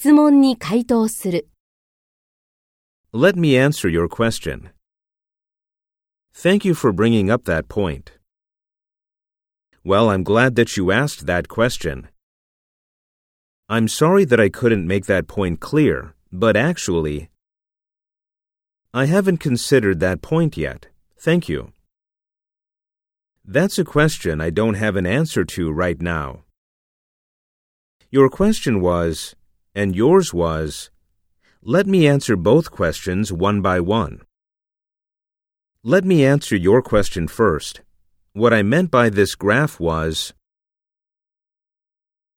質問に回答する。 Let me answer your question. Thank you for bringing up that point. Well, I'm glad that you asked that question. I'm sorry that I couldn't make that point clear, but actually, I haven't considered that point yet. Thank you. That's a question I don't have an answer to right now. Your question was, and yours was, let me answer both questions one by one. Let me answer your question first. What I meant by this graph was